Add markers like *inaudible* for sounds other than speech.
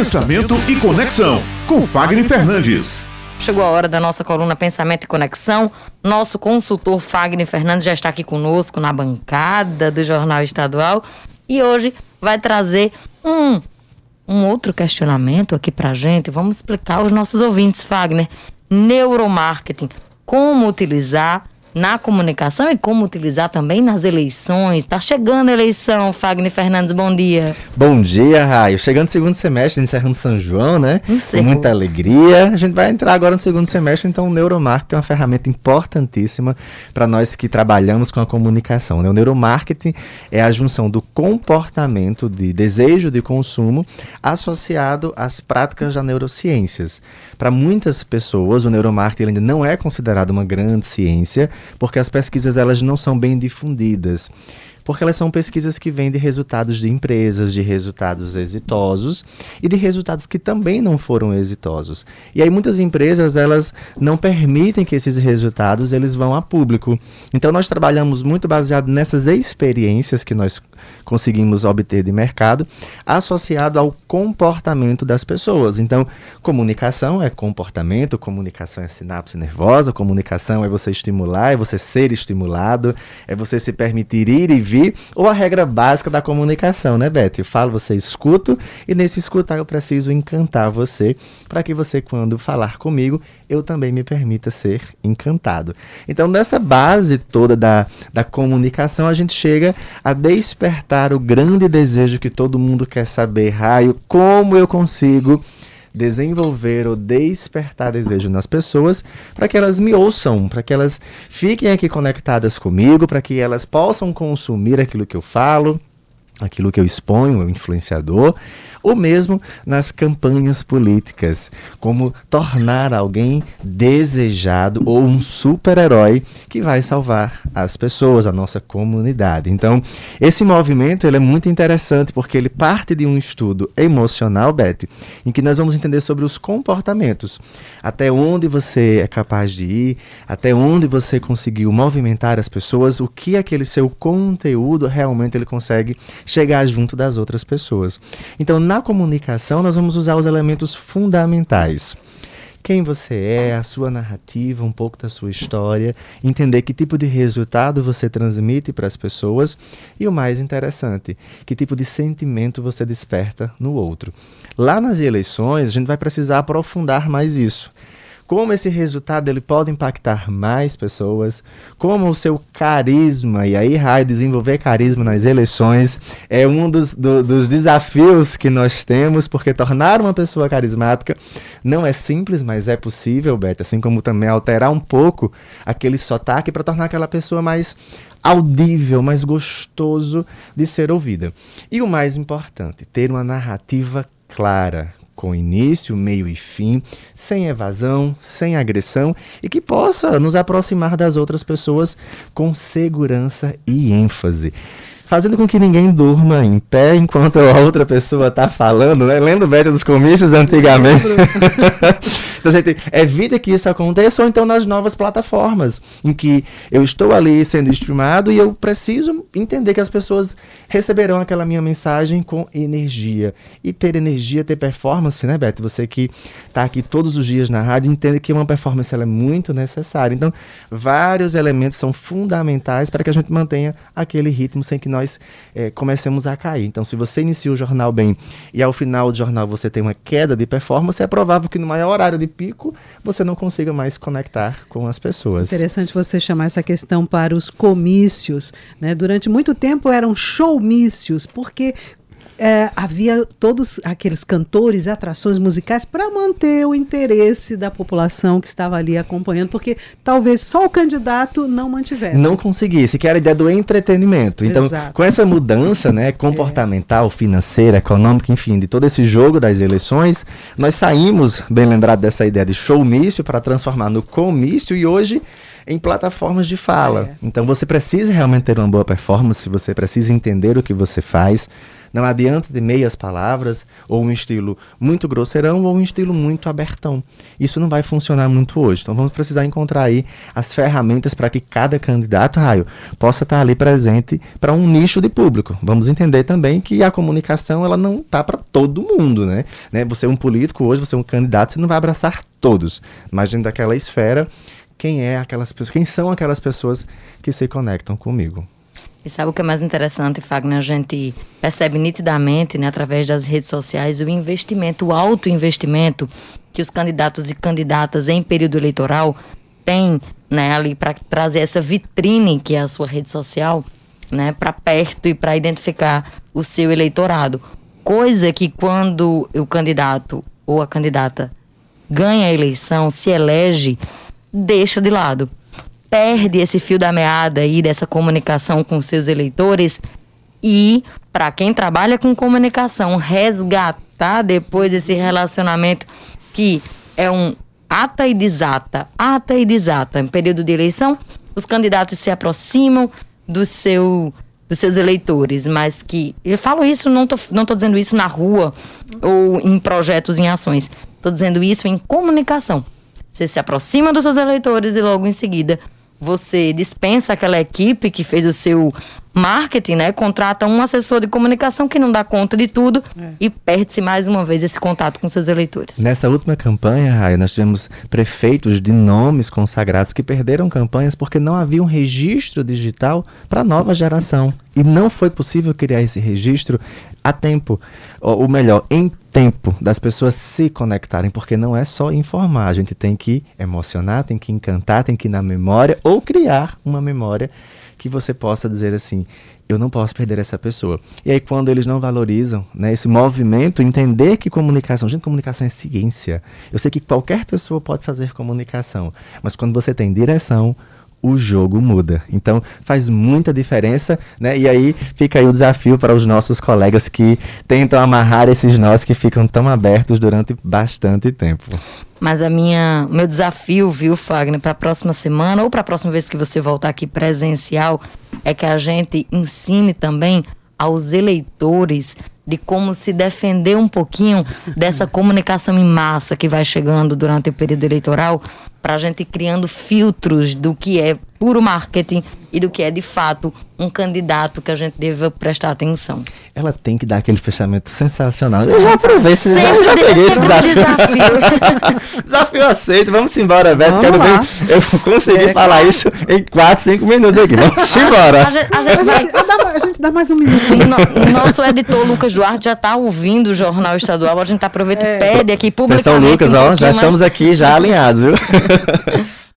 Pensamento e Conexão, com Fagner Fernandes. Chegou a hora da nossa coluna Pensamento e Conexão. Nosso consultor Fagner Fernandes já está aqui conosco na bancada do Jornal Estadual e hoje vai trazer um, um outro questionamento aqui pra gente. Vamos explicar aos nossos ouvintes, Fagner. Neuromarketing. Como utilizar na comunicação e como utilizar também nas eleições. Está chegando a eleição, Fagner Fernandes, bom dia. Bom dia, Raio. Chegando no segundo semestre, encerrando São João, né? Encerrou. Com muita alegria. A gente vai entrar agora no segundo semestre, então o neuromarketing é uma ferramenta importantíssima para nós que trabalhamos com a comunicação. Né? O neuromarketing é a junção do comportamento de desejo de consumo associado às práticas da neurociências. Para muitas pessoas, o neuromarketing ainda não é considerado uma grande ciência, porque as pesquisas elas não são bem difundidas. Porque elas são pesquisas que vêm de resultados de empresas, de resultados exitosos e de resultados que também não foram exitosos. E aí muitas empresas elas não permitem que esses resultados eles vão a público. Então nós trabalhamos muito baseado nessas experiências que nós conseguimos obter de mercado, associado ao comportamento das pessoas. Então, comunicação é comportamento, comunicação é sinapse nervosa, comunicação é você estimular, é você ser estimulado, é você se permitir ir e vir, ou a regra básica da comunicação, né, Beth? Eu falo, você escuta, e nesse escutar eu preciso encantar você, para que você, quando falar comigo, eu também me permita ser encantado. Então, nessa base toda da, da comunicação, a gente chega a despertar o grande desejo que todo mundo quer saber, raio, como eu consigo desenvolver ou despertar desejo nas pessoas para que elas me ouçam, para que elas fiquem aqui conectadas comigo, para que elas possam consumir aquilo que eu falo, aquilo que eu exponho, o influenciador, ou mesmo nas campanhas políticas, como tornar alguém desejado ou um super-herói que vai salvar as pessoas, a nossa comunidade. Então, esse movimento ele é muito interessante porque ele parte de um estudo emocional, Beth, em que nós vamos entender sobre os comportamentos, até onde você é capaz de ir, até onde você conseguiu movimentar as pessoas, o que aquele seu conteúdo realmente ele consegue chegar junto das outras pessoas. Então, na comunicação, nós vamos usar os elementos fundamentais. Quem você é, a sua narrativa, um pouco da sua história, entender que tipo de resultado você transmite para as pessoas e o mais interessante, que tipo de sentimento você desperta no outro. Lá nas eleições, a gente vai precisar aprofundar mais isso como esse resultado ele pode impactar mais pessoas, como o seu carisma, e aí, Rai, desenvolver carisma nas eleições é um dos, do, dos desafios que nós temos, porque tornar uma pessoa carismática não é simples, mas é possível, Beto, assim como também alterar um pouco aquele sotaque para tornar aquela pessoa mais audível, mais gostoso de ser ouvida. E o mais importante, ter uma narrativa clara, com início, meio e fim, sem evasão, sem agressão e que possa nos aproximar das outras pessoas com segurança e ênfase fazendo com que ninguém durma em pé enquanto a outra pessoa está falando, né? Lembra o dos comícios antigamente? *laughs* então, gente, evita que isso aconteça, ou então nas novas plataformas, em que eu estou ali sendo streamado e eu preciso entender que as pessoas receberão aquela minha mensagem com energia. E ter energia, ter performance, né, Beto? Você que está aqui todos os dias na rádio, entende que uma performance é muito necessária. Então, vários elementos são fundamentais para que a gente mantenha aquele ritmo sem que nós nós é, a cair. Então, se você inicia o jornal bem e ao final do jornal você tem uma queda de performance, é provável que no maior horário de pico você não consiga mais conectar com as pessoas. Interessante você chamar essa questão para os comícios. Né? Durante muito tempo eram showmícios, porque é, havia todos aqueles cantores atrações musicais para manter o interesse da população que estava ali acompanhando, porque talvez só o candidato não mantivesse. Não conseguisse, que era a ideia do entretenimento. Então, Exato. com essa mudança né, *laughs* comportamental, é. financeira, econômica, enfim, de todo esse jogo das eleições, nós saímos, bem lembrado dessa ideia de showmício, para transformar no comício e hoje em plataformas de fala. É. Então você precisa realmente ter uma boa performance, você precisa entender o que você faz, Não adianta de meias palavras, ou um estilo muito grosseirão, ou um estilo muito abertão. Isso não vai funcionar muito hoje. Então vamos precisar encontrar aí as ferramentas para que cada candidato, Raio, possa estar ali presente para um nicho de público. Vamos entender também que a comunicação ela não tá para todo mundo, né? né? Você é um político hoje, você é um candidato, você não vai abraçar todos, mas dentro daquela esfera, quem é aquelas pessoas, quem são aquelas pessoas que se conectam comigo? E sabe o que é mais interessante, Fagner? A gente percebe nitidamente, né, através das redes sociais, o investimento, o alto investimento que os candidatos e candidatas em período eleitoral têm né, ali para trazer essa vitrine que é a sua rede social né, para perto e para identificar o seu eleitorado. Coisa que quando o candidato ou a candidata ganha a eleição, se elege, deixa de lado perde esse fio da meada aí dessa comunicação com seus eleitores e para quem trabalha com comunicação resgatar depois esse relacionamento que é um ata e desata, ata e desata. Em período de eleição, os candidatos se aproximam do seu dos seus eleitores, mas que eu falo isso, não tô, não tô dizendo isso na rua ou em projetos, em ações. Tô dizendo isso em comunicação. Você se aproxima dos seus eleitores e logo em seguida você dispensa aquela equipe que fez o seu marketing, né? Contrata um assessor de comunicação que não dá conta de tudo é. e perde-se mais uma vez esse contato com seus eleitores. Nessa última campanha, Raia, nós tivemos prefeitos de nomes consagrados que perderam campanhas porque não havia um registro digital para a nova geração. E não foi possível criar esse registro a tempo, ou melhor, em tempo das pessoas se conectarem, porque não é só informar, a gente tem que emocionar, tem que encantar, tem que ir na memória ou criar uma memória que você possa dizer assim, eu não posso perder essa pessoa. E aí quando eles não valorizam, né, esse movimento, entender que comunicação, gente, comunicação é ciência. Eu sei que qualquer pessoa pode fazer comunicação, mas quando você tem direção, o jogo muda. Então faz muita diferença, né? E aí fica aí o desafio para os nossos colegas que tentam amarrar esses nós que ficam tão abertos durante bastante tempo. Mas a minha, meu desafio, viu, Fagner, para a próxima semana ou para a próxima vez que você voltar aqui presencial, é que a gente ensine também aos eleitores de como se defender um pouquinho dessa *laughs* comunicação em massa que vai chegando durante o período eleitoral, para a gente ir criando filtros do que é puro marketing e do que é de fato um candidato que a gente deve prestar atenção. Ela tem que dar aquele fechamento sensacional. Eu já aproveitei, já, já peguei esse desafio. Desafio. *laughs* desafio aceito, vamos embora, Beto. Vamos Quero lá. ver eu consegui é, falar isso em 4, 5 minutos aqui. Vamos *laughs* embora. A gente, a gente, vai... a gente, dá, a gente dá mais um minutinho. No, nosso editor Lucas Duarte já está ouvindo o Jornal Estadual. A gente aproveita e é. pede aqui publicamente. Atenção, Lucas, ó, já estamos aqui já alinhados, viu? *laughs*